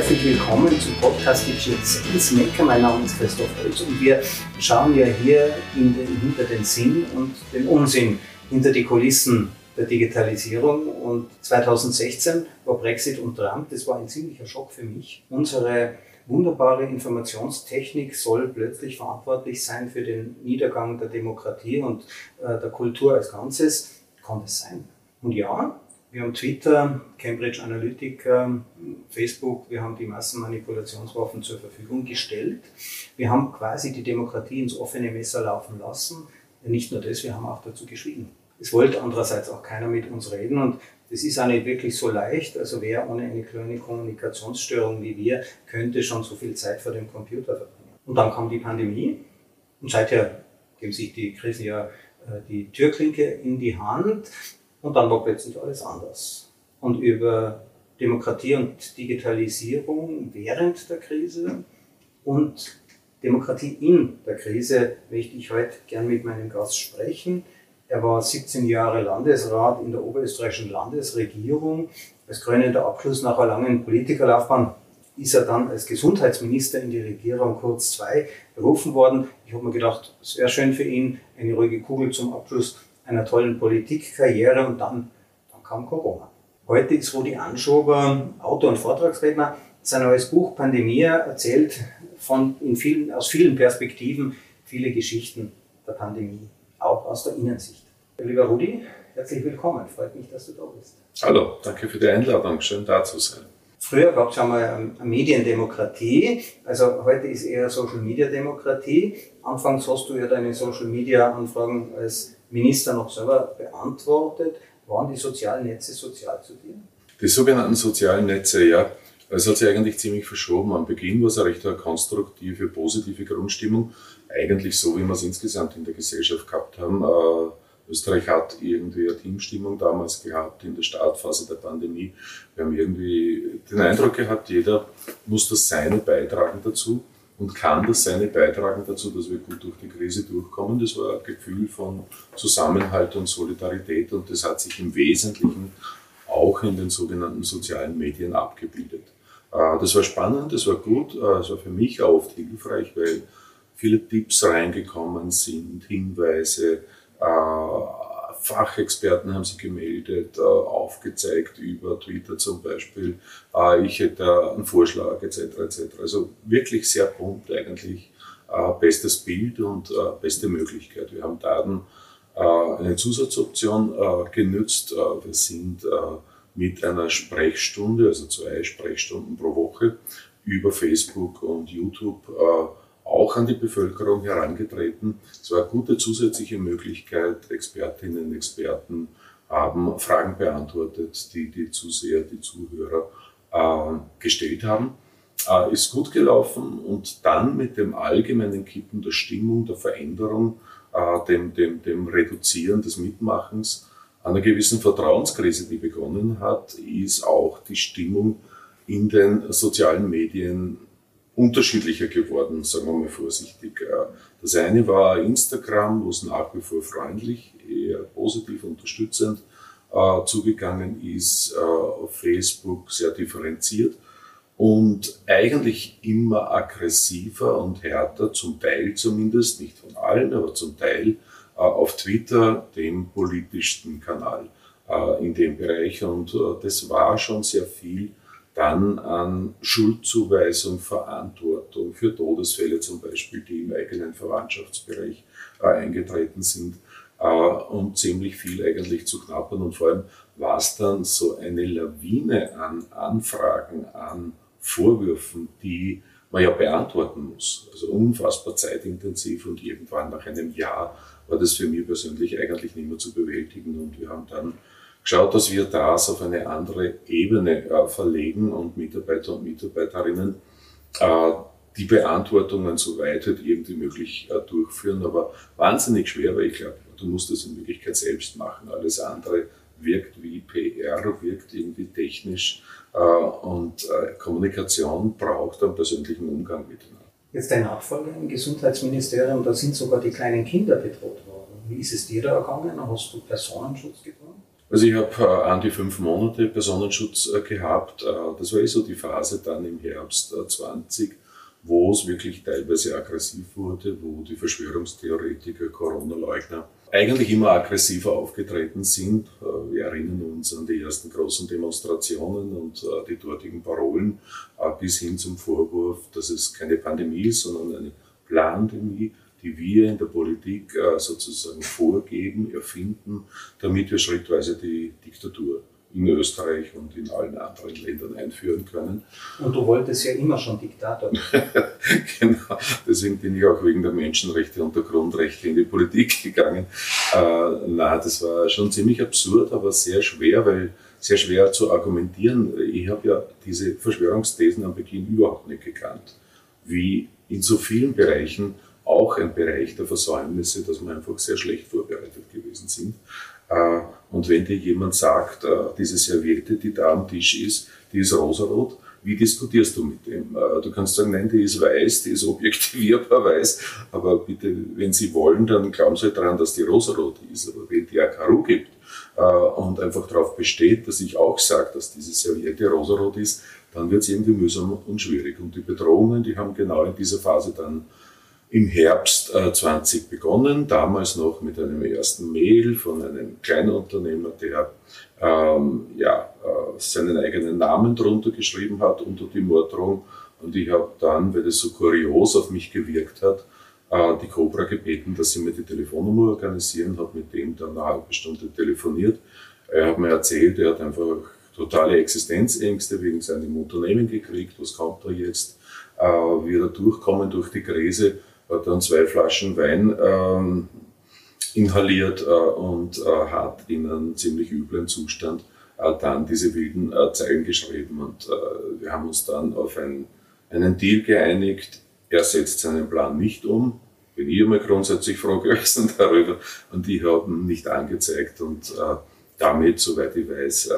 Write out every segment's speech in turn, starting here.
herzlich willkommen zum Podcast Digital Sales Maker. Mein Name ist Christoph Holz und wir schauen ja hier den, hinter den Sinn und den Unsinn, hinter die Kulissen der Digitalisierung. Und 2016 war Brexit und Trump, das war ein ziemlicher Schock für mich. Unsere wunderbare Informationstechnik soll plötzlich verantwortlich sein für den Niedergang der Demokratie und äh, der Kultur als Ganzes. Kann das sein? Und ja, wir haben Twitter, Cambridge Analytica, Facebook, wir haben die Massenmanipulationswaffen zur Verfügung gestellt. Wir haben quasi die Demokratie ins offene Messer laufen lassen. Nicht nur das, wir haben auch dazu geschwiegen. Es wollte andererseits auch keiner mit uns reden und das ist auch nicht wirklich so leicht. Also wer ohne eine kleine Kommunikationsstörung wie wir könnte schon so viel Zeit vor dem Computer verbringen. Und dann kam die Pandemie und seither geben sich die Krisen ja äh, die Türklinke in die Hand. Und dann war plötzlich alles anders. Und über Demokratie und Digitalisierung während der Krise und Demokratie in der Krise möchte ich heute gern mit meinem Gast sprechen. Er war 17 Jahre Landesrat in der oberösterreichischen Landesregierung. Als krönender Abschluss nach einer langen Politikerlaufbahn ist er dann als Gesundheitsminister in die Regierung kurz zwei berufen worden. Ich habe mir gedacht, es wäre schön für ihn, eine ruhige Kugel zum Abschluss einer tollen Politikkarriere und dann, dann kam Corona. Heute ist Rudi Anschober Autor und Vortragsredner. Sein neues Buch Pandemie erzählt von in vielen, aus vielen Perspektiven viele Geschichten der Pandemie, auch aus der Innensicht. Lieber Rudi, herzlich willkommen. Freut mich, dass du da bist. Hallo, danke für die Einladung. Schön da zu sein. Früher gab es schon mal eine Mediendemokratie, also heute ist eher Social Media Demokratie. Anfangs hast du ja deine Social Media Anfragen als Minister noch selber beantwortet. Waren die sozialen Netze sozial zu dir? Die sogenannten sozialen Netze, ja. Es hat sich eigentlich ziemlich verschoben. Am Beginn war es eine recht konstruktive, positive Grundstimmung. Eigentlich so, wie wir es insgesamt in der Gesellschaft gehabt haben. Äh, Österreich hat irgendwie eine Teamstimmung damals gehabt in der Startphase der Pandemie. Wir haben irgendwie den Eindruck gehabt, jeder muss das Seine beitragen dazu und kann das Seine beitragen dazu, dass wir gut durch die Krise durchkommen. Das war ein Gefühl von Zusammenhalt und Solidarität und das hat sich im Wesentlichen auch in den sogenannten sozialen Medien abgebildet. Äh, das war spannend, das war gut, äh, es war für mich auch oft hilfreich, weil viele Tipps reingekommen sind, Hinweise, äh, Fachexperten haben sich gemeldet, äh, aufgezeigt über Twitter zum Beispiel. Äh, ich hätte einen Vorschlag etc. etc. Also wirklich sehr bunt eigentlich. Bestes Bild und beste Möglichkeit. Wir haben Daten eine Zusatzoption genützt. Wir sind mit einer Sprechstunde, also zwei Sprechstunden pro Woche über Facebook und YouTube auch an die Bevölkerung herangetreten. Es war eine gute zusätzliche Möglichkeit. Expertinnen und Experten haben Fragen beantwortet, die die Zuseher, die Zuhörer äh, gestellt haben. Äh, ist gut gelaufen und dann mit dem allgemeinen Kippen der Stimmung, der Veränderung, äh, dem, dem, dem Reduzieren des Mitmachens, einer gewissen Vertrauenskrise, die begonnen hat, ist auch die Stimmung in den sozialen Medien unterschiedlicher geworden, sagen wir mal vorsichtig. Äh, das eine war Instagram, wo es nach wie vor freundlich, eher positiv unterstützend äh, zugegangen ist, äh, Facebook sehr differenziert und eigentlich immer aggressiver und härter, zum Teil zumindest, nicht von allen, aber zum Teil auf Twitter, dem politischsten Kanal in dem Bereich. Und das war schon sehr viel dann an Schuldzuweisung, Verantwortung für Todesfälle zum Beispiel, die im eigenen Verwandtschaftsbereich äh, eingetreten sind äh, und ziemlich viel eigentlich zu knappern. Und vor allem war es dann so eine Lawine an Anfragen, an Vorwürfen, die man ja beantworten muss. Also unfassbar zeitintensiv und irgendwann nach einem Jahr war das für mich persönlich eigentlich nicht mehr zu bewältigen und wir haben dann geschaut, dass wir das auf eine andere Ebene äh, verlegen und Mitarbeiter und Mitarbeiterinnen äh, die Beantwortungen so weit halt irgendwie möglich äh, durchführen. Aber wahnsinnig schwer, weil ich glaube, du musst das in Wirklichkeit selbst machen. Alles andere wirkt wie PR, wirkt irgendwie technisch äh, und äh, Kommunikation braucht einen persönlichen Umgang miteinander. Jetzt dein Nachfolger im Gesundheitsministerium, da sind sogar die kleinen Kinder bedroht worden. Wie ist es dir da ergangen? Hast du Personenschutz gebraucht? Also ich habe äh, an die fünf Monate Personenschutz äh, gehabt. Äh, das war eh so die Phase dann im Herbst äh, 20, wo es wirklich teilweise aggressiv wurde, wo die Verschwörungstheoretiker, Corona-Leugner eigentlich immer aggressiver aufgetreten sind. Äh, wir erinnern uns an die ersten großen Demonstrationen und äh, die dortigen Parolen äh, bis hin zum Vorwurf, dass es keine Pandemie ist, sondern eine Plandemie, die wir in der Politik sozusagen vorgeben, erfinden, damit wir schrittweise die Diktatur in Österreich und in allen anderen Ländern einführen können. Und du wolltest ja immer schon Diktator. genau, deswegen bin ich auch wegen der Menschenrechte und der Grundrechte in die Politik gegangen. Äh, na, das war schon ziemlich absurd, aber sehr schwer, weil sehr schwer zu argumentieren. Ich habe ja diese Verschwörungsthesen am Beginn überhaupt nicht gekannt. Wie in so vielen Bereichen auch ein Bereich der Versäumnisse, dass wir einfach sehr schlecht vorbereitet gewesen sind. Äh, und wenn dir jemand sagt, äh, diese Serviette, die da am Tisch ist, die ist rosarot, wie diskutierst du mit dem? Äh, du kannst sagen, nein, die ist weiß, die ist objektivierbar weiß, aber bitte, wenn Sie wollen, dann glauben Sie halt daran, dass die rosarot ist. Aber wenn die Akaru gibt und einfach darauf besteht, dass ich auch sage, dass diese Serviette rosarot ist, dann wird es irgendwie mühsam und schwierig. Und die Bedrohungen, die haben genau in dieser Phase dann im Herbst äh, 20 begonnen, damals noch mit einem ersten Mail von einem Kleinunternehmer, der ähm, ja, äh, seinen eigenen Namen drunter geschrieben hat unter die Morddrohung. Und ich habe dann, weil das so kurios auf mich gewirkt hat, äh, die Cobra gebeten, dass sie mir die Telefonnummer organisieren, habe mit dem dann eine halbe Stunde telefoniert. Er hat mir erzählt, er hat einfach totale Existenzängste wegen seinem Unternehmen gekriegt, was kommt da jetzt, äh, wieder durchkommen durch die Krise hat dann zwei Flaschen Wein ähm, inhaliert äh, und äh, hat in einem ziemlich üblen Zustand äh, dann diese wilden äh, Zeilen geschrieben. Und äh, wir haben uns dann auf ein, einen Deal geeinigt. Er setzt seinen Plan nicht um. Bin ich immer grundsätzlich froh gewesen darüber. Und die haben nicht angezeigt. Und äh, damit, soweit ich weiß,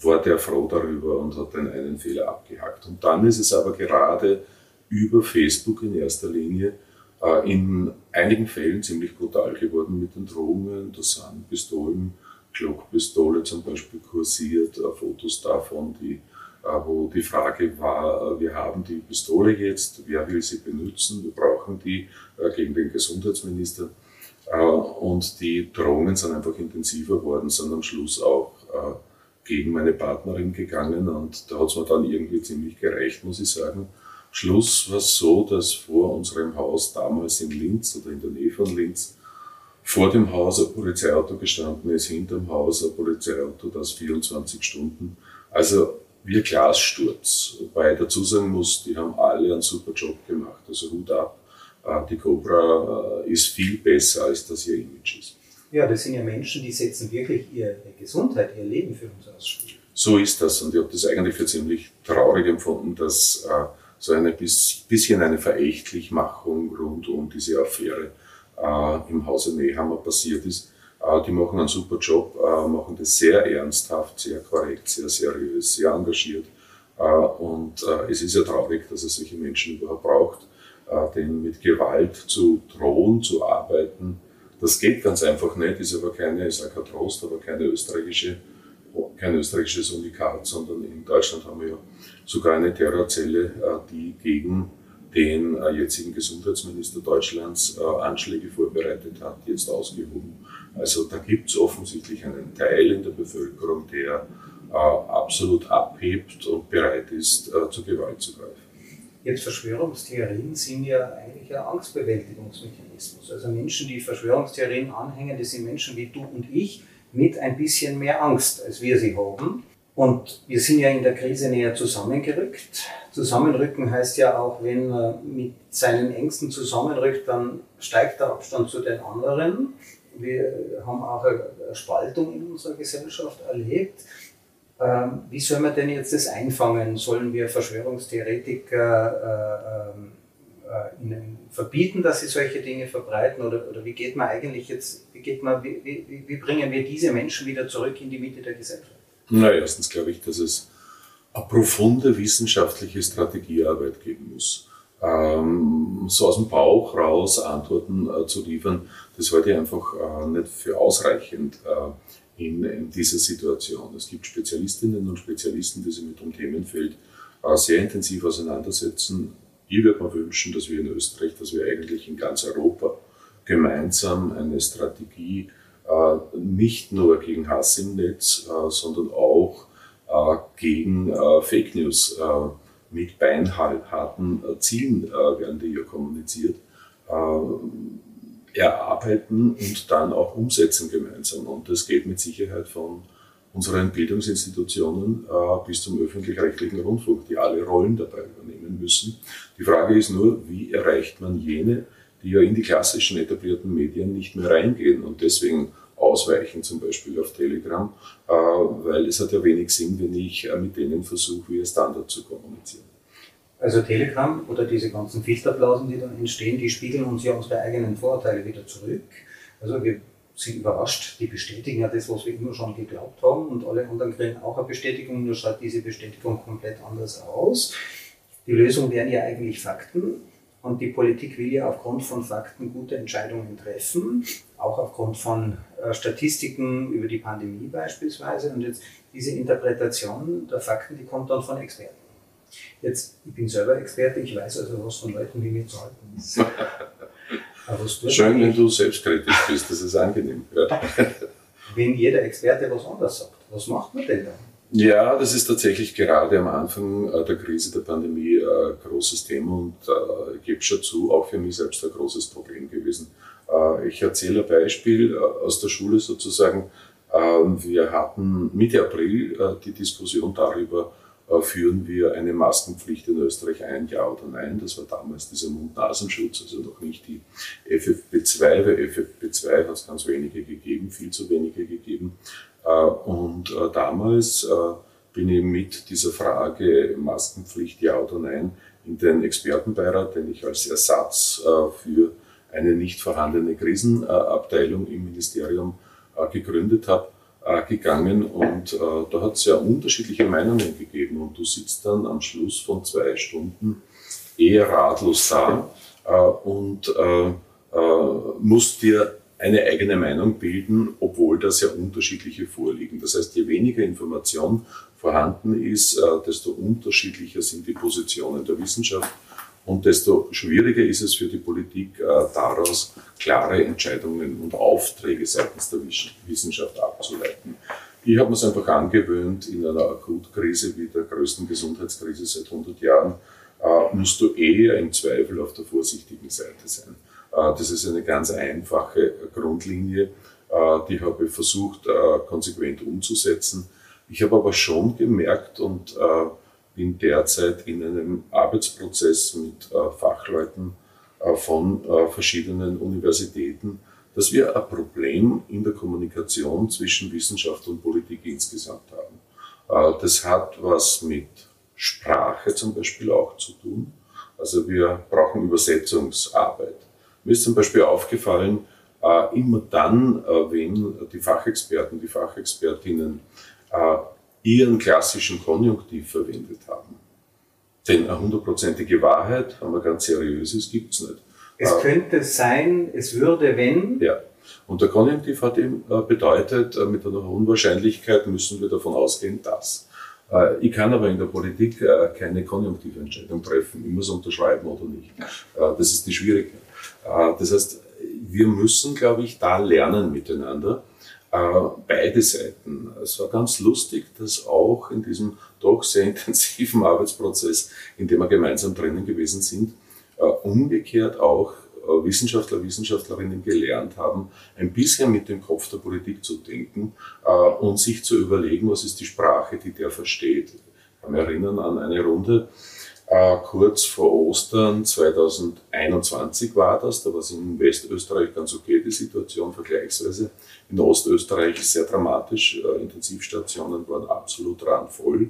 war der froh darüber und hat dann einen Fehler abgehakt. Und dann ist es aber gerade über Facebook in erster Linie in einigen Fällen ziemlich brutal geworden mit den Drohungen. Da sind Pistolen, Glockpistole zum Beispiel kursiert, äh, Fotos davon, die, äh, wo die Frage war, wir haben die Pistole jetzt, wer will sie benutzen, wir brauchen die gegen den Gesundheitsminister. Und die Drohungen sind einfach intensiver geworden, sind am Schluss auch gegen meine Partnerin gegangen und da hat es mir dann irgendwie ziemlich gereicht, muss ich sagen. Schluss war es so, dass vor unserem Haus damals in Linz oder in der Nähe von Linz vor dem Haus ein Polizeiauto gestanden ist, hinterm Haus ein Polizeiauto, das 24 Stunden. Also wie ein Glassturz. Wobei ich dazu sagen muss, die haben alle einen super Job gemacht. Also Hut ab. Äh, die Cobra äh, ist viel besser, als das ihr Image ist. Ja, das sind ja Menschen, die setzen wirklich ihre Gesundheit, ihr Leben für uns aufs Spiel. So ist das. Und ich habe das eigentlich für ziemlich traurig empfunden, dass äh, so ein bisschen eine Verächtlichmachung rund um diese Affäre äh, im Hause Nehammer passiert ist. Äh, die machen einen super Job, äh, machen das sehr ernsthaft, sehr korrekt, sehr seriös, sehr engagiert. Äh, und äh, es ist ja traurig, dass es solche Menschen überhaupt braucht, äh, denen mit Gewalt zu drohen, zu arbeiten. Das geht ganz einfach nicht, ist aber keine, ich sage Trost, aber keine österreichische kein österreichisches Unikat, sondern in Deutschland haben wir sogar eine Terrorzelle, äh, die gegen den äh, jetzigen Gesundheitsminister Deutschlands äh, Anschläge vorbereitet hat, jetzt ausgehoben. Also da gibt es offensichtlich einen Teil in der Bevölkerung, der absolut abhebt und bereit ist, zur Gewalt zu greifen. Jetzt Verschwörungstheorien sind ja eigentlich ein Angstbewältigungsmechanismus. Also Menschen, die Verschwörungstheorien anhängen, das sind Menschen wie du und ich, mit ein bisschen mehr Angst, als wir sie haben. Und wir sind ja in der Krise näher zusammengerückt. Zusammenrücken heißt ja auch, wenn man mit seinen Ängsten zusammenrückt, dann steigt der Abstand zu den anderen. Wir haben auch eine Spaltung in unserer Gesellschaft erlebt. Ähm, wie soll man denn jetzt das einfangen? Sollen wir Verschwörungstheoretiker äh, ähm, äh, ihnen verbieten, dass sie solche Dinge verbreiten? Oder, oder wie geht man eigentlich jetzt, wie, geht man, wie, wie, wie bringen wir diese Menschen wieder zurück in die Mitte der Gesellschaft? Na, erstens glaube ich, dass es eine profunde wissenschaftliche Strategiearbeit geben muss. Ähm, so aus dem Bauch raus Antworten äh, zu liefern, das halte ich einfach äh, nicht für ausreichend. Äh, in, in dieser Situation. Es gibt Spezialistinnen und Spezialisten, die sich mit dem Themenfeld äh, sehr intensiv auseinandersetzen. Ich würde mir wünschen, dass wir in Österreich, dass wir eigentlich in ganz Europa gemeinsam eine Strategie äh, nicht nur gegen Hass im Netz, äh, sondern auch gegen Fake News mit beinharten Zielen werden die hier kommuniziert erarbeiten und dann auch umsetzen gemeinsam. Und das geht mit Sicherheit von unseren Bildungsinstitutionen äh, bis zum öffentlich-rechtlichen Rundfunk, die alle Rollen dabei übernehmen müssen. Die Frage ist nur, wie erreicht man jene, die ja in die klassischen etablierten Medien nicht mehr reingehen und deswegen ausweichen, zum Beispiel auf Telegram, äh, weil es hat ja wenig Sinn, wenn ich äh, mit denen versuche, via Standard zu kommunizieren. Also Telegram oder diese ganzen Filterblasen, die dann entstehen, die spiegeln uns ja unsere eigenen Vorurteile wieder zurück. Also wir sind überrascht, die bestätigen ja das, was wir immer schon geglaubt haben und alle anderen kriegen auch eine Bestätigung, nur schaut diese Bestätigung komplett anders aus. Die Lösung wären ja eigentlich Fakten und die Politik will ja aufgrund von Fakten gute Entscheidungen treffen, auch aufgrund von äh, Statistiken über die Pandemie beispielsweise und jetzt diese Interpretation der Fakten, die kommt dann von Experten. Jetzt, ich bin selber Experte, ich weiß also, was von Leuten wie mir zu halten ist. Schön, wenn du selbstkritisch bist, das ist angenehm. Ja. Wenn jeder Experte was anderes sagt, was macht man denn dann? Ja, das ist tatsächlich gerade am Anfang äh, der Krise der Pandemie ein äh, großes Thema und äh, ich gebe schon zu, auch für mich selbst ein großes Problem gewesen. Ich erzähle ein Beispiel aus der Schule sozusagen. Ähm, wir hatten Mitte April die Diskussion darüber, führen wir eine Maskenpflicht in Österreich ein, ja oder nein. Das war damals dieser Mund-Nasenschutz, also noch nicht die FFP2, weil FFP2 hat es ganz wenige gegeben, viel zu wenige gegeben. Äh, und äh, damals bin ich mit dieser Frage Maskenpflicht, ja oder nein, in den Expertenbeirat, den ich als Ersatz für eine nicht vorhandene Krisenabteilung im Ministerium gegründet habe, äh, gegangen und äh, da hat es ja unterschiedliche Meinungen gegeben und du sitzt dann am Schluss von zwei Stunden eher ratlos da äh, und äh, äh, musst dir eine eigene Meinung bilden, obwohl da sehr unterschiedliche vorliegen. Das heißt, je weniger Information vorhanden ist, äh, desto unterschiedlicher sind die Positionen der Wissenschaft und desto schwieriger ist es für die Politik, äh, daraus klare Entscheidungen und Aufträge seitens der Wissenschaft abzuleiten. Ich habe mir es einfach angewöhnt, in einer Akutkrise wie der größten Gesundheitskrise seit 100 Jahren, äh, musst du eher im Zweifel auf der vorsichtigen Seite sein. Äh, das ist eine ganz einfache Grundlinie, die habe ich versucht, konsequent umzusetzen. Ich habe aber schon gemerkt und bin derzeit in einem Arbeitsprozess mit äh, Fachleuten äh, von äh, verschiedenen Universitäten, dass wir ein Problem in der Kommunikation zwischen Wissenschaft und Politik insgesamt haben. Das hat was mit Sprache zum Beispiel auch zu tun. Also wir brauchen Übersetzungsarbeit. Mir ist zum Beispiel aufgefallen, immer dann, wenn die Fachexperten, die Fachexpertinnen ihren klassischen Konjunktiv verwendet haben. Denn eine hundertprozentige Wahrheit, wenn man ganz seriös ist, gibt es nicht. Es äh, könnte sein, es würde, wenn. Ja. Und der Konjunktiv hat eben äh, bedeutet, äh, mit einer hohen Wahrscheinlichkeit müssen wir davon ausgehen, dass. Ich kann aber in der Politik keine konjunktive Entscheidung treffen. Ich muss unterschreiben oder nicht. Das ist die Schwierigkeit. Das heißt, wir müssen, glaube ich, da lernen miteinander beide Seiten. Es war ganz lustig, dass auch in diesem doch sehr intensiven Arbeitsprozess, in dem wir gemeinsam drinnen gewesen sind, äh, umgekehrt auch äh, Wissenschaftler, Wissenschaftlerinnen gelernt haben, ein bisschen mit dem Kopf der Politik zu denken und sich zu überlegen, was ist die Sprache, die der versteht. Ich kann mich erinnern an eine Runde, äh, kurz vor Ostern 2021 war das, da war es in Westösterreich ganz okay, die Situation vergleichsweise. In Ostösterreich sehr dramatisch, äh, Intensivstationen waren absolut randvoll.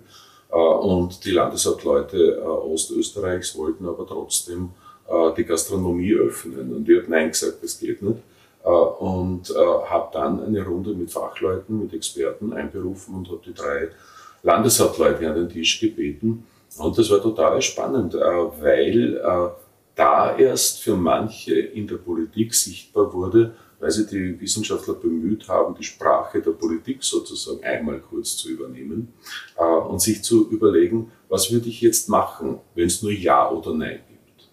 Äh, und die Landeshauptleute äh, Ostösterreichs wollten aber trotzdem äh, die Gastronomie öffnen. Und ich habe Nein gesagt, das geht nicht. Äh, und habe dann eine Runde mit Fachleuten, mit Experten einberufen und habe die drei Landeshauptleute an den Tisch gebeten, und das war total spannend, äh, weil äh, da erst für manche in der Politik sichtbar wurde, weil sich die Wissenschaftler bemüht haben, die Sprache der Politik sozusagen einmal kurz zu übernehmen äh, und sich zu überlegen, was würde ich jetzt machen, wenn es nur Ja oder Nein gibt.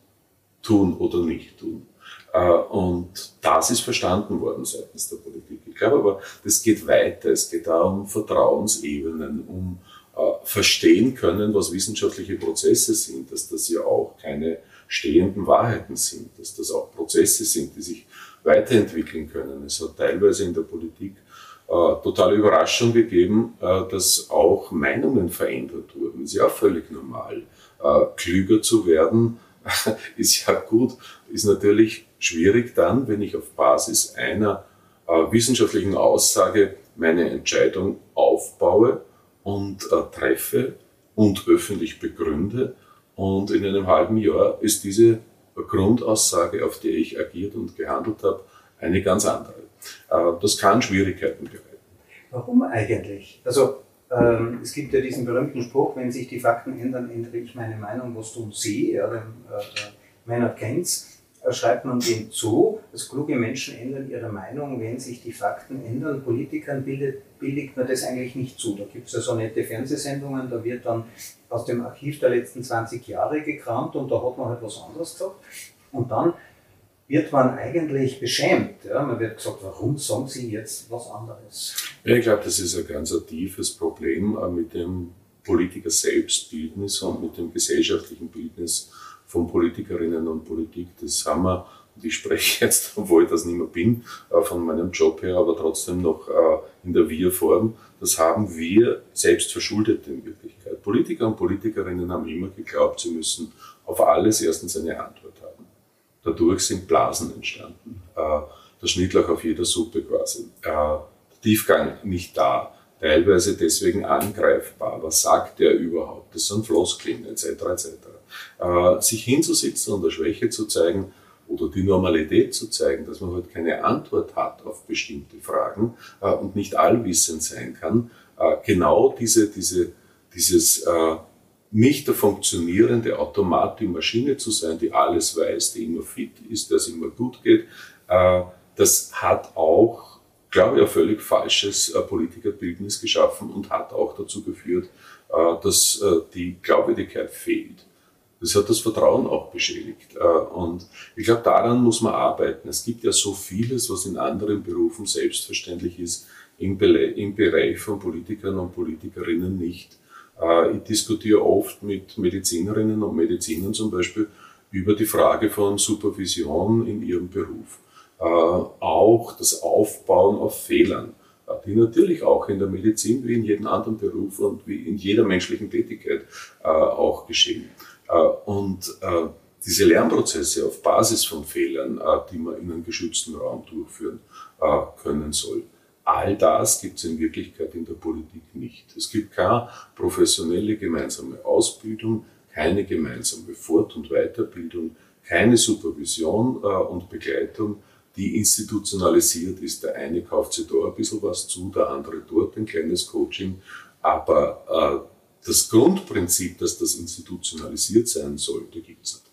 Tun oder nicht tun. Und das ist verstanden worden seitens der Politik. Ich glaube aber, das geht weiter. Es geht da um Vertrauensebenen, um verstehen können, was wissenschaftliche Prozesse sind, dass das ja auch keine stehenden Wahrheiten sind, dass das auch Prozesse sind, die sich weiterentwickeln können. Es hat teilweise in der Politik äh, totale Überraschung gegeben, äh, dass auch Meinungen verändert wurden. Ist ja auch völlig normal. Äh, klüger zu werden ist ja gut, ist natürlich schwierig dann, wenn ich auf Basis einer äh, wissenschaftlichen Aussage meine Entscheidung aufbaue und äh, treffe und öffentlich begründe. Und in einem halben Jahr ist diese Grundaussage, auf die ich agiert und gehandelt habe, eine ganz andere. Äh, das kann Schwierigkeiten bereiten. Warum eigentlich? Also ähm, es gibt ja diesen berühmten Spruch, wenn sich die Fakten ändern, ändere ich meine Meinung, was tun Sie? Ja, den, äh, Maynard Keynes äh, schreibt man dem zu, dass kluge Menschen ändern ihre Meinung, wenn sich die Fakten ändern. Politikern bildet, billigt man das eigentlich nicht zu. Da gibt es ja so nette Fernsehsendungen, da wird dann aus dem Archiv der letzten 20 Jahre gekramt und da hat man halt was anderes gesagt. Und dann wird man eigentlich beschämt. Ja? Man wird gesagt, warum sagen Sie jetzt was anderes? Ja, ich glaube, das ist ein ganz tiefes Problem äh, mit dem Politiker Selbstbildnis und mit dem gesellschaftlichen Bildnis von Politikerinnen und Politik. Das haben wir, und ich spreche jetzt, obwohl ich das nicht mehr bin, äh, von meinem Job her, aber trotzdem noch äh, in der Wir-Form, das haben wir selbst verschuldet in Wirklichkeit. Politiker und Politikerinnen haben immer geglaubt, sie müssen auf alles erstens eine Antwort haben. Dadurch sind Blasen entstanden. Äh, der Schnittlauch auf jeder Suppe quasi. Der Tiefgang nicht da teilweise deswegen angreifbar. Was sagt der überhaupt? Das sind Floskeln etc. etc. Äh, sich hinzusitzen und eine Schwäche zu zeigen oder die Normalität zu zeigen, dass man halt keine Antwort hat auf bestimmte Fragen äh, und nicht allwissend sein kann, äh, genau diese, diese, dieses äh, nicht der funktionierende Automat, die Maschine zu sein, die alles weiß, die immer fit ist, der immer gut geht, äh, das hat auch, glaube ich, ein völlig falsches äh, Politikerbildnis geschaffen und hat auch dazu geführt, dass die Glaubwürdigkeit fehlt. Das hat das Vertrauen auch beschädigt. Äh, und ich glaube, daran muss man arbeiten. Es gibt ja so vieles, was in anderen Berufen selbstverständlich ist, im, Bereich von Politikern und Politikerinnen nicht. Äh, ich diskutiere oft mit Medizinerinnen und Medizinern zum Beispiel über die Frage von Supervision in ihrem Beruf. Äh, auch das Aufbauen auf Fehlern, die natürlich auch in der Medizin wie in jedem anderen Beruf und wie in jeder menschlichen Tätigkeit auch geschehen. Äh, und äh, diese Lernprozesse auf Basis von Fehlern, äh, die man in einem geschützten Raum durchführen können soll. All das gibt es in Wirklichkeit in der Politik nicht. Es gibt keine professionelle gemeinsame Ausbildung, keine gemeinsame Fort- und Weiterbildung, keine Supervision und Begleitung, die institutionalisiert ist. Der eine kauft sich da ein bisschen was zu, der andere dort ein kleines Coaching, aber das Grundprinzip, dass das institutionalisiert sein sollte, gibt es nicht.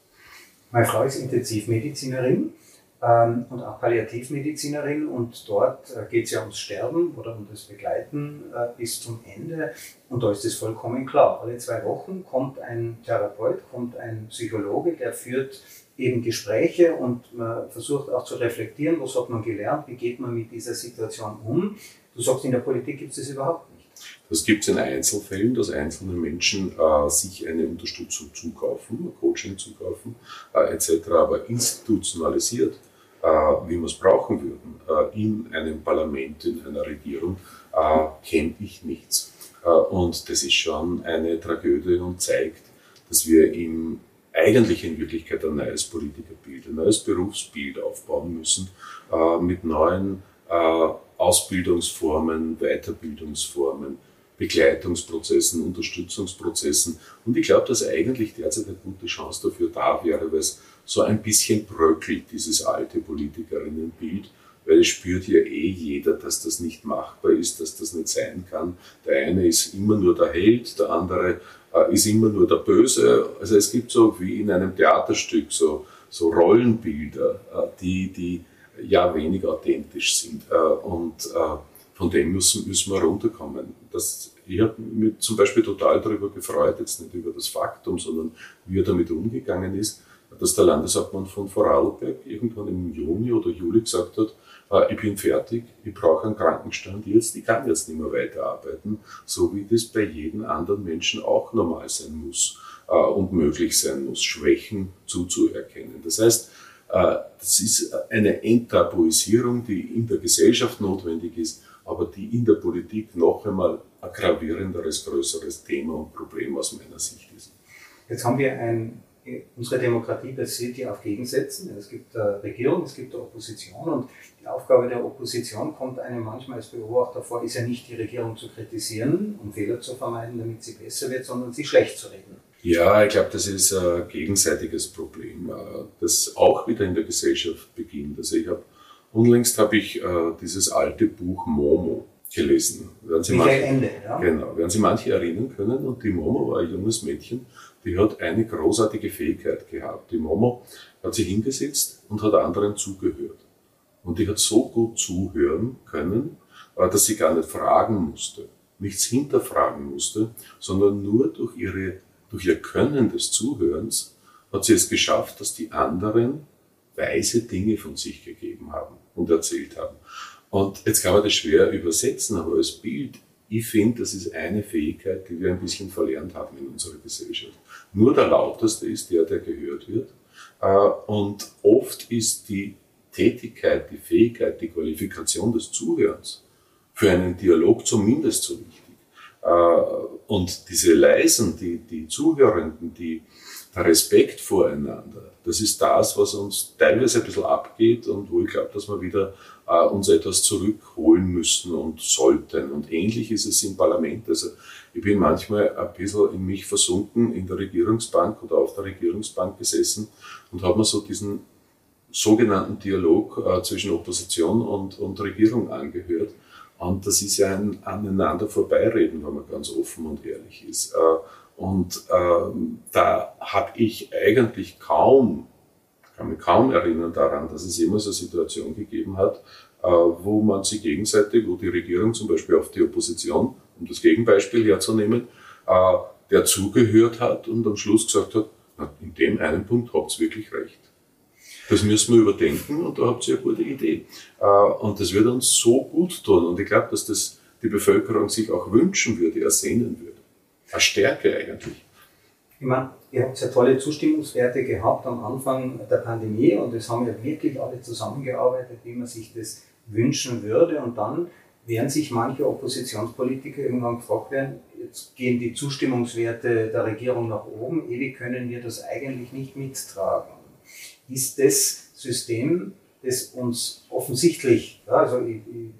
Meine Frau ist Intensivmedizinerin ähm, und auch Palliativmedizinerin und dort äh, geht es ja ums Sterben oder um das Begleiten äh, bis zum Ende und da ist es vollkommen klar. Alle zwei Wochen kommt ein Therapeut, kommt ein Psychologe, der führt eben Gespräche und man versucht auch zu reflektieren, was hat man gelernt, wie geht man mit dieser Situation um. Du sagst, in der Politik gibt es das überhaupt nicht. Das gibt es in Einzelfällen, dass einzelne Menschen äh, sich eine Unterstützung zukaufen, Coaching zukaufen, äh, etc. Aber institutionalisiert, äh, wie wir es brauchen würden, äh, in einem Parlament, in einer Regierung, äh, kenne ich nichts. Äh, und das ist schon eine Tragödie und zeigt, dass wir im eigentlich in Wirklichkeit ein neues Politikerbild, ein neues Berufsbild aufbauen müssen, mit neuen Ausbildungsformen, Weiterbildungsformen, Begleitungsprozessen, Unterstützungsprozessen. Und ich glaube, dass eigentlich derzeit eine gute Chance dafür da wäre, weil es so ein bisschen bröckelt, dieses alte Politikerinnenbild, weil es spürt ja eh jeder, dass das nicht machbar ist, dass das nicht sein kann. Der eine ist immer nur der Held, der andere äh, ist immer nur der Böse. Also es gibt so wie in einem Theaterstück so, so Rollenbilder, äh, die, die ja wenig authentisch sind. Äh, und äh, von dem müssen, müssen wir runterkommen. Das, ich habe mich zum Beispiel total darüber gefreut, jetzt nicht über das Faktum, sondern wie er damit umgegangen ist, dass der Landeshauptmann von Vorarlberg irgendwann im Juni oder Juli gesagt hat, äh, ich bin fertig, ich brauche einen Krankenstand jetzt, ich kann jetzt nicht mehr weiterarbeiten, so wie das bei jedem anderen Menschen auch normal sein muss äh, und möglich sein muss, Schwächen zuzuerkennen. Das heißt, äh, das ist eine Enttabuisierung, die in der Gesellschaft notwendig ist, aber die in der Politik noch einmal ein gravierenderes, größeres Thema und Problem aus meiner Sicht ist. Jetzt haben wir ein, unsere Demokratie basiert ja auf Gegensätzen. Es gibt eine Regierung, es gibt eine Opposition und die Aufgabe der Opposition kommt einem manchmal als Beobachter vor, ist ja nicht die Regierung zu kritisieren, um Fehler zu vermeiden, damit sie besser wird, sondern sie schlecht zu reden. Ja, ich glaube, das ist ein gegenseitiges Problem, äh, das auch wieder in der Gesellschaft beginnt. Also ich habe unlängst habe ich äh, dieses alte Buch Momo gelesen. Werden Sie manche, Ende, ja? Genau, werden Sie manche erinnern können. Und die Momo war ein junges Mädchen, die hat eine großartige Fähigkeit gehabt. Die Momo hat sich hingesetzt und hat anderen zugehört. Und die hat so gut zuhören können, äh, dass sie gar nicht fragen musste, nichts hinterfragen musste, sondern nur durch ihre durch ihr Können des Zuhörens hat sie es geschafft, dass die anderen weise Dinge von sich gegeben haben und erzählt haben. Und jetzt kann man das schwer übersetzen, aber als Bild, ich finde, das ist eine Fähigkeit, die wir ein bisschen verlernt haben in unserer Gesellschaft. Nur der Lauteste ist der, der gehört wird. Äh, und oft ist die Tätigkeit, die Fähigkeit, die Qualifikation des Zuhörens für einen Dialog zumindest so wichtig. Äh, und diese Leisen, die, die Zuhörenden, die, Respekt voreinander, das ist das, was uns teilweise ein bisschen abgeht und wo ich glaube, dass wir wieder äh, uns etwas zurückholen müssen und sollten. Und ähnlich ist es im Parlament. Also ich bin manchmal ein bisschen in mich versunken in der Regierungsbank oder auf der Regierungsbank gesessen und habe mir so diesen sogenannten Dialog äh, zwischen Opposition und, und Regierung angehört. Und das ist ja ein aneinander vorbeireden, wenn man ganz offen und ehrlich ist. Äh, und ähm, da habe ich eigentlich kaum, kann mich kaum erinnern daran, dass es jemals eine Situation gegeben hat, äh, wo man sich gegenseitig, wo die Regierung zum Beispiel auf die Opposition, um das Gegenbeispiel herzunehmen, äh, der zugehört hat und am Schluss gesagt hat, na, in dem einen Punkt habt ihr wirklich recht. Das müssen wir überdenken und da habt ihr eine gute Idee. Äh, und das wird uns so gut tun. Und ich glaube, dass das die Bevölkerung sich auch wünschen würde, ersehnen würde. Eine Stärke eigentlich. Ich meine, ihr habt ja tolle Zustimmungswerte gehabt am Anfang der Pandemie und es haben ja wirklich alle zusammengearbeitet, wie man sich das wünschen würde. Und dann werden sich manche Oppositionspolitiker irgendwann gefragt werden, jetzt gehen die Zustimmungswerte der Regierung nach oben, ewig können wir das eigentlich nicht mittragen ist das System, das uns offensichtlich, also ich, ich,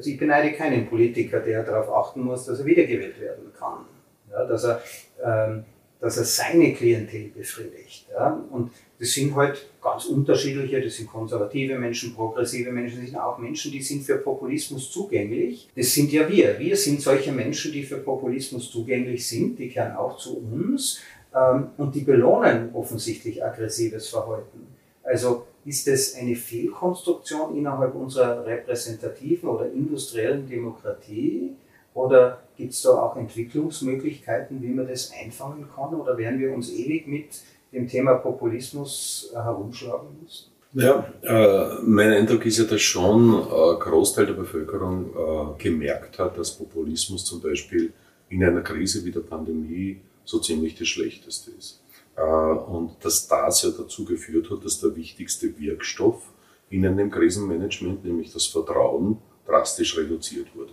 also ich beneide keinen Politiker, der darauf achten muss, dass er wiedergewählt werden kann, ja, dass, er, ähm, dass er seine Klientel befriedigt. Ja, und das sind halt ganz unterschiedliche, das sind konservative Menschen, progressive Menschen, das sind auch Menschen, die sind für Populismus zugänglich. Das sind ja wir. Wir sind solche Menschen, die für Populismus zugänglich sind, die gehören auch zu uns ähm, und die belohnen offensichtlich aggressives Verhalten. Also ist es eine Fehlkonstruktion innerhalb unserer repräsentativen oder industriellen Demokratie? Oder gibt es da auch Entwicklungsmöglichkeiten, wie man das einfangen kann? Oder werden wir uns ewig mit dem Thema Populismus äh, herumschlagen müssen? Ja, äh, mein Eindruck ist ja, dass schon ein Großteil der Bevölkerung äh, gemerkt hat, dass Populismus zum Beispiel in einer Krise wie der Pandemie so ziemlich das Schlechteste ist. Äh, und dass das ja dazu geführt hat, dass der wichtigste Wirkstoff in einem Krisenmanagement, nämlich das Vertrauen, drastisch reduziert wurde.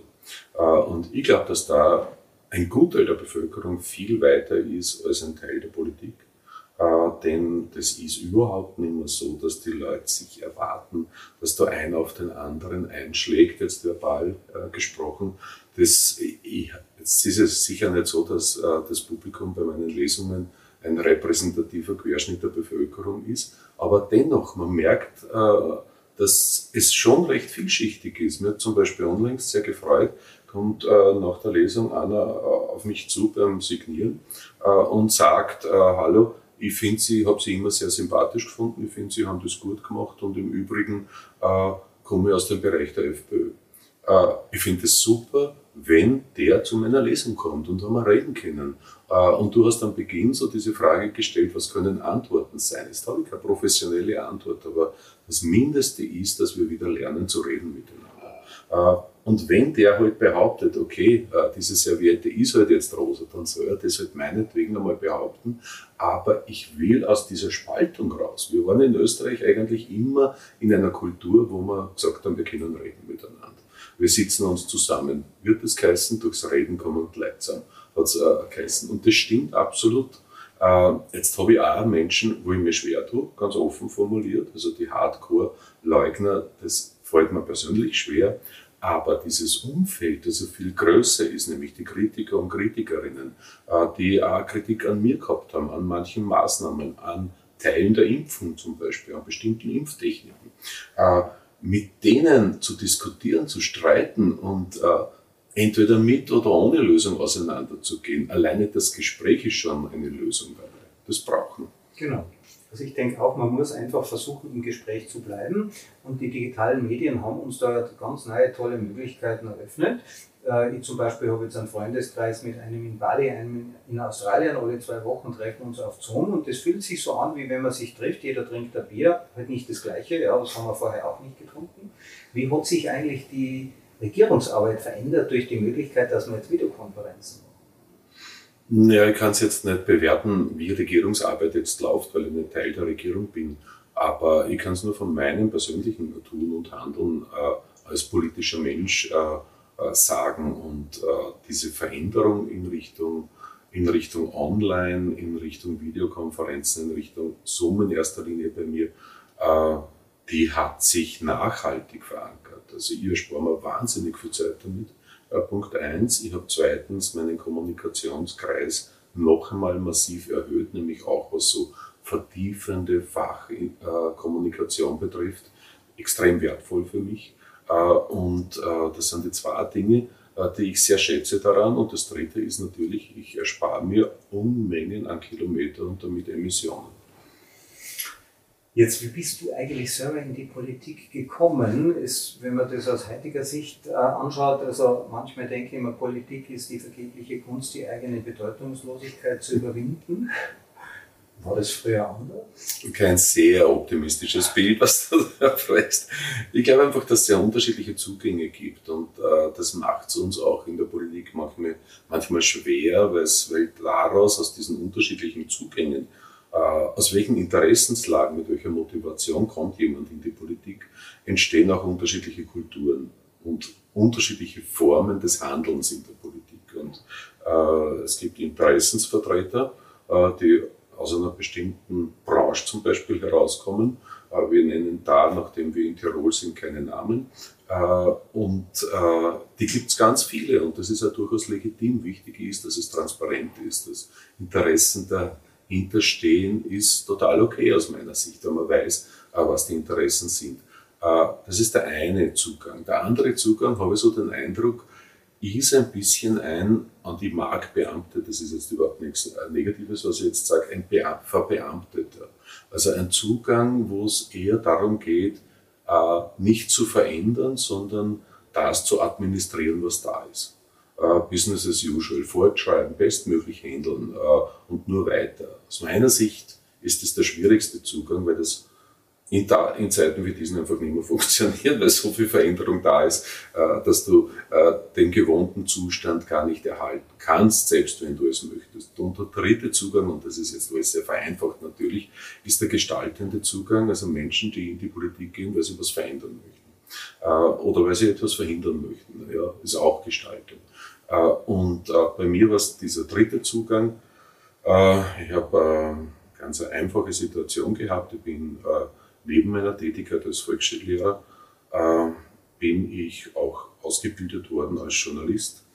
Äh, und ich glaube, dass da ein Gutteil der Bevölkerung viel weiter ist als ein Teil der Politik. Äh, denn das ist überhaupt nicht mehr so, dass die Leute sich erwarten, dass da einer auf den anderen einschlägt, jetzt verbal gesprochen. Das, jetzt ist es sicher nicht so, dass das Publikum bei meinen Lesungen ein repräsentativer Querschnitt der Bevölkerung ist, aber dennoch, man merkt, äh, dass es schon recht vielschichtig ist. Mir hat zum Beispiel unlängst sehr gefreut, kommt äh, nach der Lesung einer äh, auf mich zu beim Signieren und sagt, hallo, ich finde Sie, habe Sie immer sehr sympathisch gefunden, ich finde Sie haben das gut gemacht und im Übrigen komme ich aus dem Bereich der FPÖ. Äh, ich finde es super, wenn der zu meiner Lesung kommt und wir reden können. Äh, und du hast am Beginn so diese Frage gestellt, was können Antworten sein? Jetzt habe ich keine professionelle Antwort, aber das Mindeste ist, dass wir wieder lernen zu reden miteinander. Äh, und wenn der halt behauptet, okay, äh, diese Serviette ist halt jetzt rosa, dann soll er das halt meinetwegen einmal behaupten. Aber ich will aus dieser Spaltung raus. Wir waren in Österreich eigentlich immer in einer Kultur, wo wir gesagt haben, wir können reden miteinander. Wir sitzen uns zusammen. Wird es geheißen, durchs Reden kommen und Leidsam, hat es äh, geheißen. Und das stimmt absolut. Äh, jetzt habe ich auch Menschen, wo ich mir schwer tue, ganz offen formuliert. Also die Hardcore-Leugner, das fällt mir persönlich schwer. Aber dieses Umfeld, das ja viel größer ist, nämlich die Kritiker und Kritikerinnen, äh, die auch Kritik an mir gehabt haben, an manchen Maßnahmen, an Teilen der Impfung zum Beispiel, an bestimmten Impftechniken, äh, mit denen zu diskutieren, zu streiten und äh, entweder mit oder ohne Lösung auseinanderzugehen. Alleine das Gespräch ist schon eine Lösung dabei. Das brauchen. Genau. Also ich denke auch, man muss einfach versuchen, im Gespräch zu bleiben. Und die digitalen Medien haben uns da ganz neue, tolle Möglichkeiten eröffnet. Äh, ich zum Beispiel habe jetzt einen Freundeskreis mit einem in Bali, einem in Australien. Alle zwei Wochen treffen uns auf Zoom und das fühlt sich so an, wie wenn man sich trifft. Jeder trinkt ein Bier, halt nicht das Gleiche, ja, das haben wir vorher auch nicht getrunken. Wie hat sich eigentlich die Regierungsarbeit verändert durch die Möglichkeit, dass wir jetzt Videokonferenzen? Ja, ich kann es jetzt nicht bewerten, wie Regierungsarbeit jetzt läuft, weil ich nicht Teil der Regierung bin. Aber ich kann es nur von meinem persönlichen Tun und Handeln äh, als politischer Mensch äh, äh, sagen. Und äh, diese Veränderung in Richtung, in Richtung Online, in Richtung Videokonferenzen, in Richtung Zoom in erster Linie bei mir, äh, die hat sich nachhaltig verankert. Also ich erspare mir wahnsinnig viel Zeit damit. Äh, Punkt eins. Ich habe zweitens meinen Kommunikationskreis noch einmal massiv erhöht, nämlich auch was so vertiefende Fachkommunikation betrifft. Extrem wertvoll für mich. Äh, und äh, das sind die zwei Dinge, die ich sehr schätze daran. Und das dritte ist natürlich, ich erspare mir Unmengen an Kilometern und damit Emissionen. Jetzt, wie bist du eigentlich selber in die Politik gekommen? Ist, wenn man das aus heutiger Sicht äh, anschaut, also manchmal denke ich immer, Politik ist die vergebliche Kunst, die eigene Bedeutungslosigkeit zu überwinden. War das früher anders? Kein sehr optimistisches Bild, was du da sprichst. Ich glaube einfach, dass es sehr unterschiedliche Zugänge gibt und äh, das macht es uns auch in der Politik manchmal, manchmal schwer, weil daraus, aus diesen unterschiedlichen Zugängen, aus welchen Interessenslagen, mit welcher Motivation kommt jemand in die Politik, entstehen auch unterschiedliche Kulturen und unterschiedliche Formen des Handelns in der Politik. Und äh, es gibt Interessensvertreter, äh, die aus einer bestimmten Branche zum Beispiel herauskommen. Äh, wir nennen da, nachdem wir in Tirol sind, keine Namen. Äh, und äh, die gibt es ganz viele und das ist ja durchaus legitim. Wichtig ist, dass es transparent ist, dass Interessen der hinterstehen, ist total okay aus meiner Sicht, wenn man weiß, äh, was die Interessen sind. Äh, das ist der eine Zugang. Der andere Zugang, habe ich so den Eindruck, ist ein bisschen ein an die Marktbeamte, das ist jetzt überhaupt nichts äh, Negatives, was ich jetzt sage, ein Verbeamteter. Also ein Zugang, wo es eher darum geht, nicht zu verändern, sondern das zu administrieren, was da ist äh, Business as usual, fortschreiben, bestmöglich handeln äh, und nur weiter. Aus meiner Sicht ist das der schwierigste Zugang, weil das in, da, in Zeiten wie diesen einfach nicht mehr funktioniert, weil so viel Veränderung da ist, äh, dass du äh, den gewohnten Zustand gar nicht erhalten kannst, selbst wenn du es möchtest. Und der dritte Zugang, und das ist jetzt alles sehr vereinfacht natürlich, ist der gestaltende Zugang, also Menschen, die in die Politik gehen, weil sie was verändern möchten. Äh, oder weil sie etwas verhindern möchten. Ja, ist auch Gestaltung. Äh, und äh, bei mir war es dieser dritte Zugang. Äh, ich habe eine ganz einfache Situation gehabt. Ich bin neben meiner Tätigkeit als Volksschullehrer bin ich auch ausgebildet worden als Journalist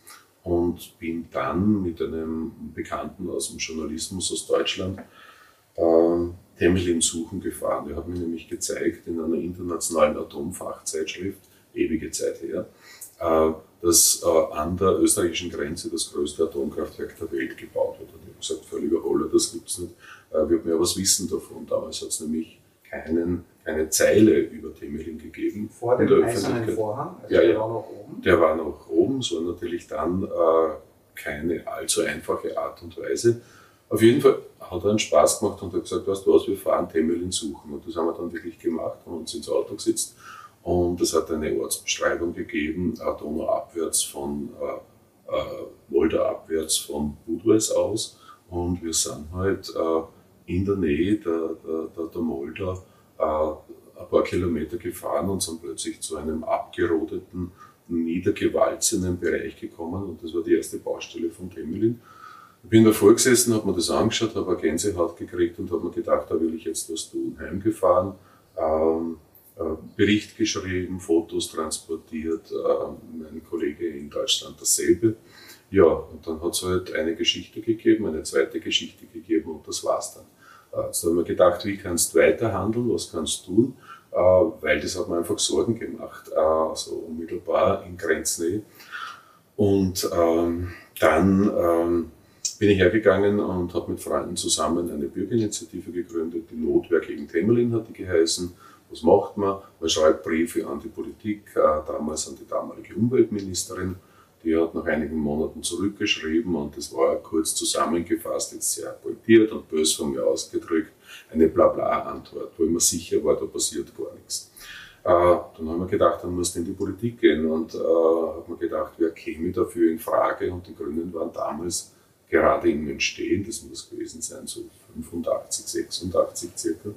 und bin dann mit einem Bekannten aus dem Journalismus aus Deutschland, der Temelin suchen gefahren. Er hat mir nämlich gezeigt in einer internationalen Atomfachzeitschrift, ewige Zeit her, äh, dass äh, an der österreichischen Grenze das größte Atomkraftwerk der Welt gebaut wird. Und ich habe gesagt, völliger Holler, das gibt es nicht. Äh, wird mir was wissen davon. Damals hat es nämlich keinen, keine Zeile über Temelin gegeben. Vor dem eisernen Vorhang? Also ja, der ja. war noch oben? Der war noch oben. War natürlich dann äh, keine allzu einfache Art und Weise. Auf jeden Fall hat er einen Spaß gemacht und hat gesagt, weißt du was, wir fahren Temelin suchen. Und das haben wir dann wirklich gemacht, haben uns ins Auto gesetzt und es hat eine Ortsbeschreibung gegeben, Donau abwärts von äh, äh, Moldau abwärts von Budweis aus. Und wir sind halt äh, in der Nähe der, der, der, der äh, ein paar Kilometer gefahren und sind plötzlich zu einem abgerodeten, niedergewalzenen Bereich gekommen. Und das war die erste Baustelle von Temelin. Ich bin davor gesessen, habe mir das angeschaut, habe eine Gänsehaut gekriegt und habe mir gedacht, da will ich jetzt was tun. Heimgefahren. Ähm, äh, Bericht geschrieben, Fotos transportiert, äh, mein Kollege in Deutschland dasselbe. Ja, und dann hat es halt eine Geschichte gegeben, eine zweite Geschichte gegeben und das war's dann. Äh, so haben wir gedacht, wie kannst du weiterhandeln, was kannst du tun, weil das hat mir einfach Sorgen gemacht, so unmittelbar in Grenznähe. Und ähm, dann ähm, bin ich hergegangen und habe mit Freunden zusammen eine Bürgerinitiative gegründet, die Notwehr gegen Temelin hat die geheißen was macht man? Man schreibt Briefe an die Politik, äh, damals an die damalige Umweltministerin. Die hat nach einigen Monaten zurückgeschrieben und das war kurz zusammengefasst, jetzt sehr pointiert und bös von mir ausgedrückt, eine Blabla-Antwort, wo ich mir sicher war, da passiert gar nichts. Äh, dann haben wir gedacht, dann muss in die Politik gehen und äh, hat mir gedacht, wer käme dafür in Frage und die Grünen waren damals gerade im Entstehen, das muss gewesen sein, so 85, 86 circa.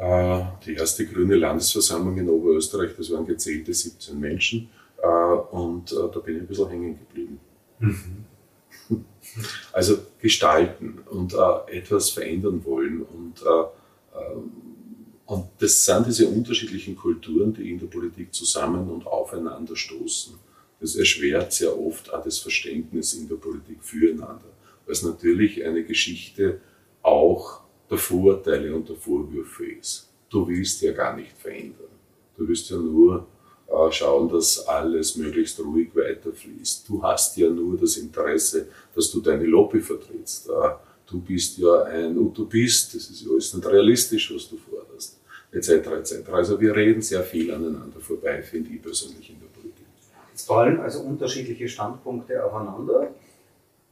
Äh, die erste grüne Landesversammlung in Oberösterreich, das waren gezählte 17 Menschen. Äh, und äh, da bin ich ein bisschen hängen geblieben. Mhm. Also gestalten und etwas verändern wollen. Und, und das sind diese unterschiedlichen Kulturen, die in der Politik zusammen und aufeinander stoßen. Das erschwert sehr oft auch das Verständnis in der Politik füreinander, weil es natürlich eine Geschichte auch der Vorurteile und der Vorwürfe ist. Du willst ja gar nicht verändern. Du willst ja nur äh, schauen, dass alles möglichst ruhig weiterfließt. Du hast ja nur das Interesse, dass du deine Lobby vertrittst. Äh, du bist ja ein Utopist, das ist ja alles nicht realistisch, was du forderst, etc. etc. Also wir reden sehr viel aneinander vorbei, finde ich persönlich in der Politik. Jetzt fallen also unterschiedliche Standpunkte aufeinander.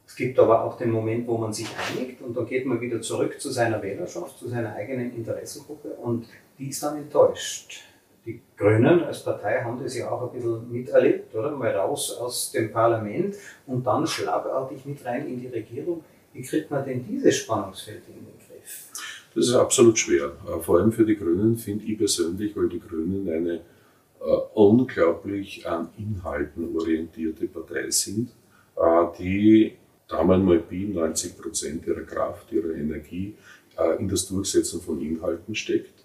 Es gibt aber auch den Moment, wo man sich einigt und dann geht man wieder zurück zu seiner Wählerschaft, zu seiner eigenen Interessengruppe und die ist dann enttäuscht. Die Grünen als Partei haben das ja auch ein bisschen miterlebt, oder? Mal raus aus dem Parlament und dann schlagartig mit rein in die Regierung. Wie kriegt man denn dieses Spannungsfeld in den Griff? Das ist absolut schwer. Äh, vor allem für die Grünen finde ich persönlich, weil die Grünen eine äh, unglaublich an Inhalten orientierte Partei sind, äh, die damals mal Bi 90 Prozent ihrer Kraft, ihrer Energie äh, in das Durchsetzen von Inhalten steckt,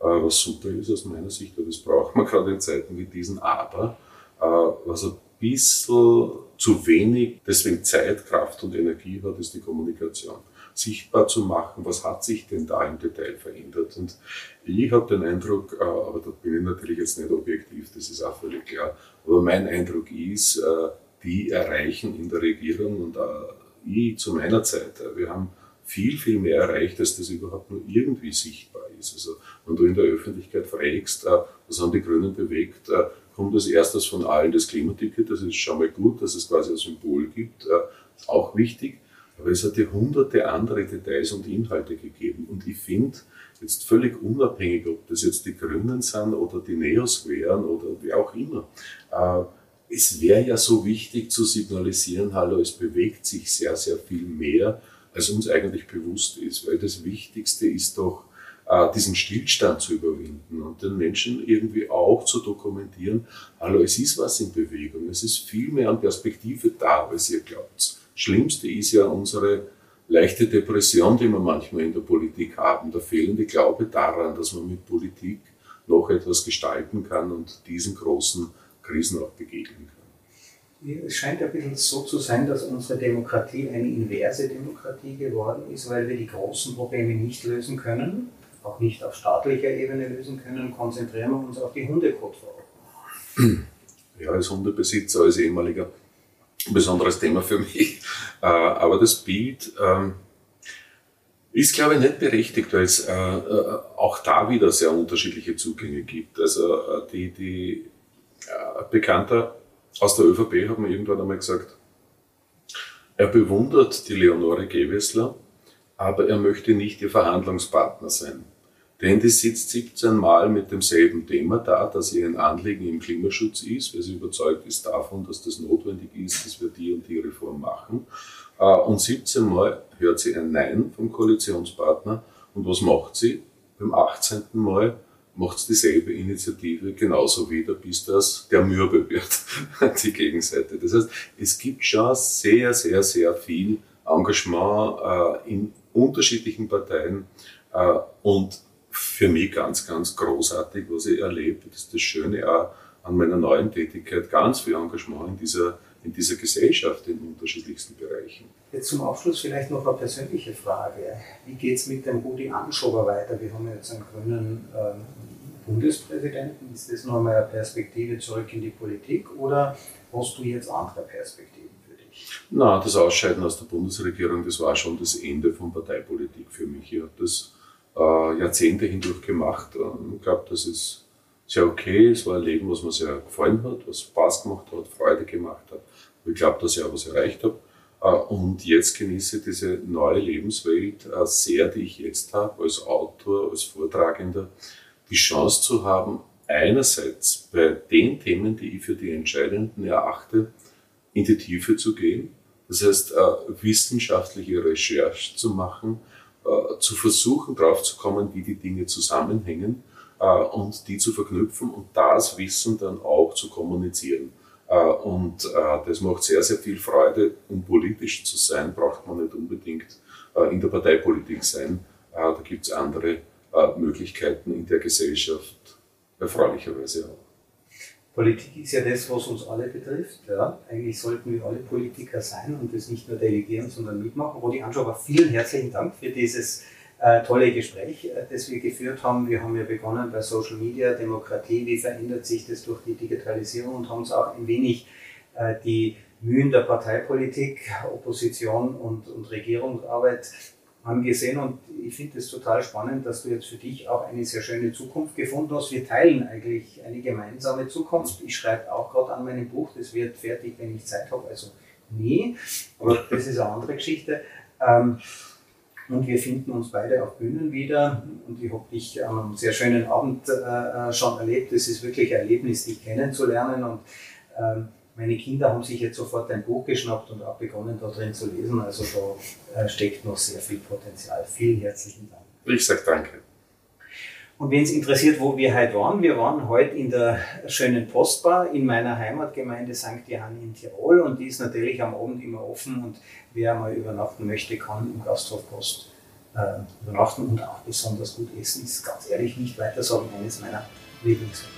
äh, was super ist aus meiner Sicht, weil das braucht man gerade in Zeiten wie diesen, aber äh, was ein bisschen zu wenig, deswegen Zeit, Kraft und Energie hat, ist die Kommunikation. Sichtbar zu machen, was hat sich denn da im Detail verändert. Und ich habe den Eindruck, aber da bin ich natürlich jetzt nicht objektiv, das ist auch völlig klar, aber mein Eindruck ist, die erreichen in der Regierung und auch ich zu meiner Zeit. Wir haben viel, viel mehr erreicht, als das überhaupt nur irgendwie sichtbar ist. Also, wenn du in der Öffentlichkeit fragst, äh, was haben die Grünen bewegt, äh, kommt als erstes von allen das Klimaticket. Das ist schon mal gut, dass es quasi ein Symbol gibt. Äh, auch wichtig. Aber es hat ja hunderte andere Details und Inhalte gegeben. Und ich finde, jetzt völlig unabhängig, ob das jetzt die Grünen sind oder die Neos wären oder wie auch immer, es wäre ja so wichtig zu signalisieren, hallo, es bewegt sich sehr, sehr viel mehr, als uns eigentlich bewusst ist, weil das Wichtigste ist doch, äh, diesen Stillstand zu überwinden und den Menschen irgendwie auch zu dokumentieren, hallo, es ist was in Bewegung, es ist viel mehr an Perspektive da, als ihr glaubt. Schlimmste ist ja unsere leichte Depression, die wir manchmal in der Politik haben, der fehlende Glaube daran, dass man mit Politik noch etwas gestalten kann und diesen großen Krisen auch begegnen kann. Es scheint ein bisschen so zu sein, dass unsere Demokratie eine inverse Demokratie geworden ist, weil wir die großen Probleme nicht lösen können, auch nicht auf staatlicher Ebene lösen können, konzentrieren wir uns auf die Hundekotverordnung. Ja, als Hundebesitzer, als ehemaliger ein besonderes Thema für mich. Äh, aber das Bild ähm, ist, glaube ich, nicht berechtigt, weil es äh, äh, auch da wieder sehr unterschiedliche Zugänge gibt. Also die, die Bekannter aus der ÖVP hat mir irgendwann einmal gesagt, er bewundert die Leonore Gewessler, aber er möchte nicht ihr Verhandlungspartner sein. Denn die sitzt 17 Mal mit demselben Thema da, dass ihr ein Anliegen im Klimaschutz ist, weil sie überzeugt ist davon, dass das notwendig ist, dass wir die und die Reform machen. Äh, und 17 Mal hört sie ein Nein vom Koalitionspartner. Und was macht sie? Beim 18. Mal macht dieselbe Initiative genauso wieder, bis das der Mürbe wird, die Gegenseite. Das heißt, es gibt schon sehr, sehr, sehr viel Engagement äh, in unterschiedlichen Parteien äh, und für mich ganz, ganz großartig, was ich erlebe. Das ist das Schöne auch an meiner neuen Tätigkeit, ganz viel Engagement in dieser, in dieser Gesellschaft in unterschiedlichsten Bereichen. Jetzt zum Abschluss vielleicht noch eine persönliche Frage. Wie geht es mit dem Rudi Anschober weiter? Wir haben jetzt einen grünen ähm, Bundespräsidenten. Ist das noch eine Perspektive zurück in die Politik oder hast du jetzt andere Perspektiven für dich? Na, das Ausscheiden aus der Bundesregierung, das war schon das Ende von Parteipolitik für mich. Ich habe das äh, Jahrzehnte hindurch gemacht. Ich glaube, das ist sehr okay. Es war ein Leben, was mir sehr gefallen hat, was Spaß gemacht hat, Freude gemacht hat. Ich glaube, dass ich auch was erreicht habe. Äh, und jetzt genieße diese neue Lebenswelt äh, sehr, die ich jetzt habe, als Autor, als Vortragender, die Chance zu haben, einerseits bei den Themen, die ich für die entscheidenden erachte, in die Tiefe zu gehen. Das heißt, wissenschaftliche Recherche zu machen, äh, zu versuchen, drauf zu kommen, wie die Dinge zusammenhängen äh, und die zu verknüpfen und das Wissen dann auch zu kommunizieren. Äh, und das macht sehr, sehr viel Freude. Um politisch zu sein, braucht man nicht unbedingt in der Parteipolitik sein. Da gibt es andere Möglichkeiten in der Gesellschaft, erfreulicherweise auch. Politik ist ja das, was uns alle betrifft. Ja. Eigentlich sollten wir alle Politiker sein und das nicht nur delegieren, sondern mitmachen. Rudi Anschober, vielen herzlichen Dank für dieses äh, tolle Gespräch, äh, das wir geführt haben. Wir haben ja begonnen bei Social Media, Demokratie, wie verändert sich das durch die Digitalisierung und haben uns auch ein wenig äh, die Mühen der Parteipolitik, Opposition und, und Regierungsarbeit angesehen und ich finde es total spannend, dass du jetzt für dich auch eine sehr schöne Zukunft gefunden hast. Wir teilen eigentlich eine gemeinsame Zukunft. Ich schreibe auch gerade an meinem Buch, das wird fertig, wenn ich Zeit habe, also nie, aber das ist eine andere Geschichte. Ähm, und wir finden uns beide auf Bühnen wieder und ich habe dich an einem sehr schönen Abend äh, schon erlebt. Es ist wirklich ein Erlebnis, dich kennenzulernen und ähm, meine Kinder haben sich jetzt sofort ein Buch geschnappt und auch begonnen, da drin zu lesen. Also da äh, steckt noch sehr viel Potenzial. Vielen herzlichen Dank. Ich sage danke. Und wen es interessiert, wo wir heute waren, wir waren heute in der schönen Postbar in meiner Heimatgemeinde St. Johann in Tirol und die ist natürlich am Abend immer offen und wer mal übernachten möchte, kann im Gasthof Post äh, übernachten und auch besonders gut essen. Ist ganz ehrlich nicht weiter sagen, eines meiner Lieblingsorte.